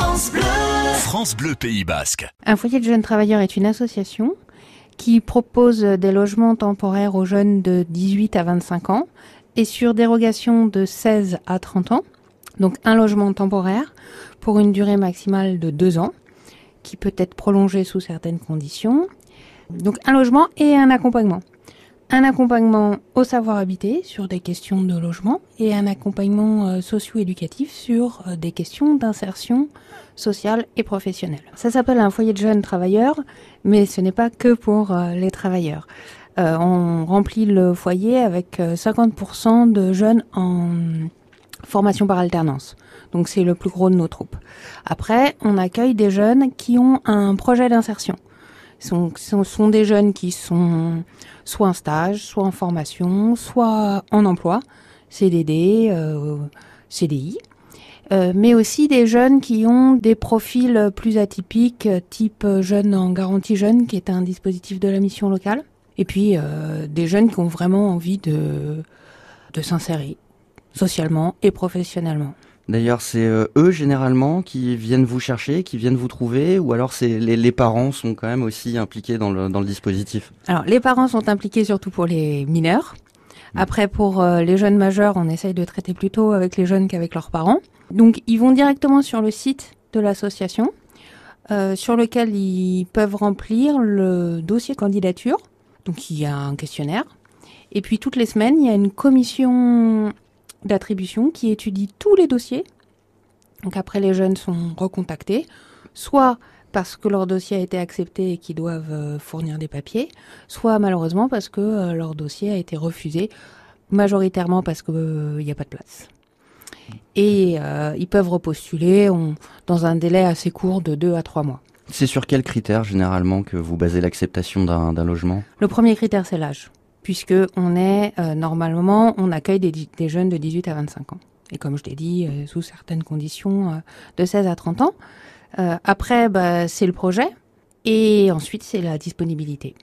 France Bleu. France Bleu Pays Basque. Un foyer de jeunes travailleurs est une association qui propose des logements temporaires aux jeunes de 18 à 25 ans et sur dérogation de 16 à 30 ans. Donc un logement temporaire pour une durée maximale de deux ans qui peut être prolongé sous certaines conditions. Donc un logement et un accompagnement un accompagnement au savoir habiter sur des questions de logement et un accompagnement euh, socio-éducatif sur euh, des questions d'insertion sociale et professionnelle. Ça s'appelle un foyer de jeunes travailleurs, mais ce n'est pas que pour euh, les travailleurs. on remplit le foyer avec 50% de jeunes en formation par alternance. Donc c'est le plus gros de nos troupes. Après, on accueille des jeunes qui ont un projet d'insertion. Sont, sont, des jeunes qui sont soit en stage, soit en formation, soit en emploi, CDD, euh, CDI. Euh, mais aussi des jeunes qui ont des profils plus atypiques, type jeunes en garantie jeune, qui est un dispositif de la mission locale. Et puis euh, des jeunes qui ont vraiment envie de, de s'insérer socialement et professionnellement. D'ailleurs, c'est euh, eux généralement qui viennent vous chercher, qui viennent vous trouver, ou alors c'est les, les, parents sont quand même aussi impliqués dans le, dans le dispositif? Alors, les parents sont impliqués surtout pour les mineurs. Mmh. Après, pour euh, les jeunes majeurs, on essaye de traiter plutôt avec les jeunes qu'avec leurs parents. Donc, ils vont directement sur le site de l'association, euh, sur lequel ils peuvent remplir le dossier candidature. Donc, il y a un questionnaire. Et puis, toutes les semaines, il y a une commission d'attribution qui étudie tous les dossiers. Donc après, les jeunes sont recontactés, soit parce que leur dossier a été accepté et qu'ils doivent euh, fournir des papiers, soit malheureusement parce que euh, leur dossier a été refusé, majoritairement parce qu'il n'y euh, a pas de place. Et ils peuvent repostuler dans un délai assez court de 2 à 3 mois. C'est sur quels critères généralement que vous basez l'acceptation d'un logement? Le premier critère, c'est l'âge puisque on est euh, normalement, on accueille des, jeunes de 18 à 25 ans. Et comme je l'ai dit, euh, sous certaines conditions, euh, de 16 à 30 ans. après, bah, c'est le projet. Et ensuite, c'est la disponibilité.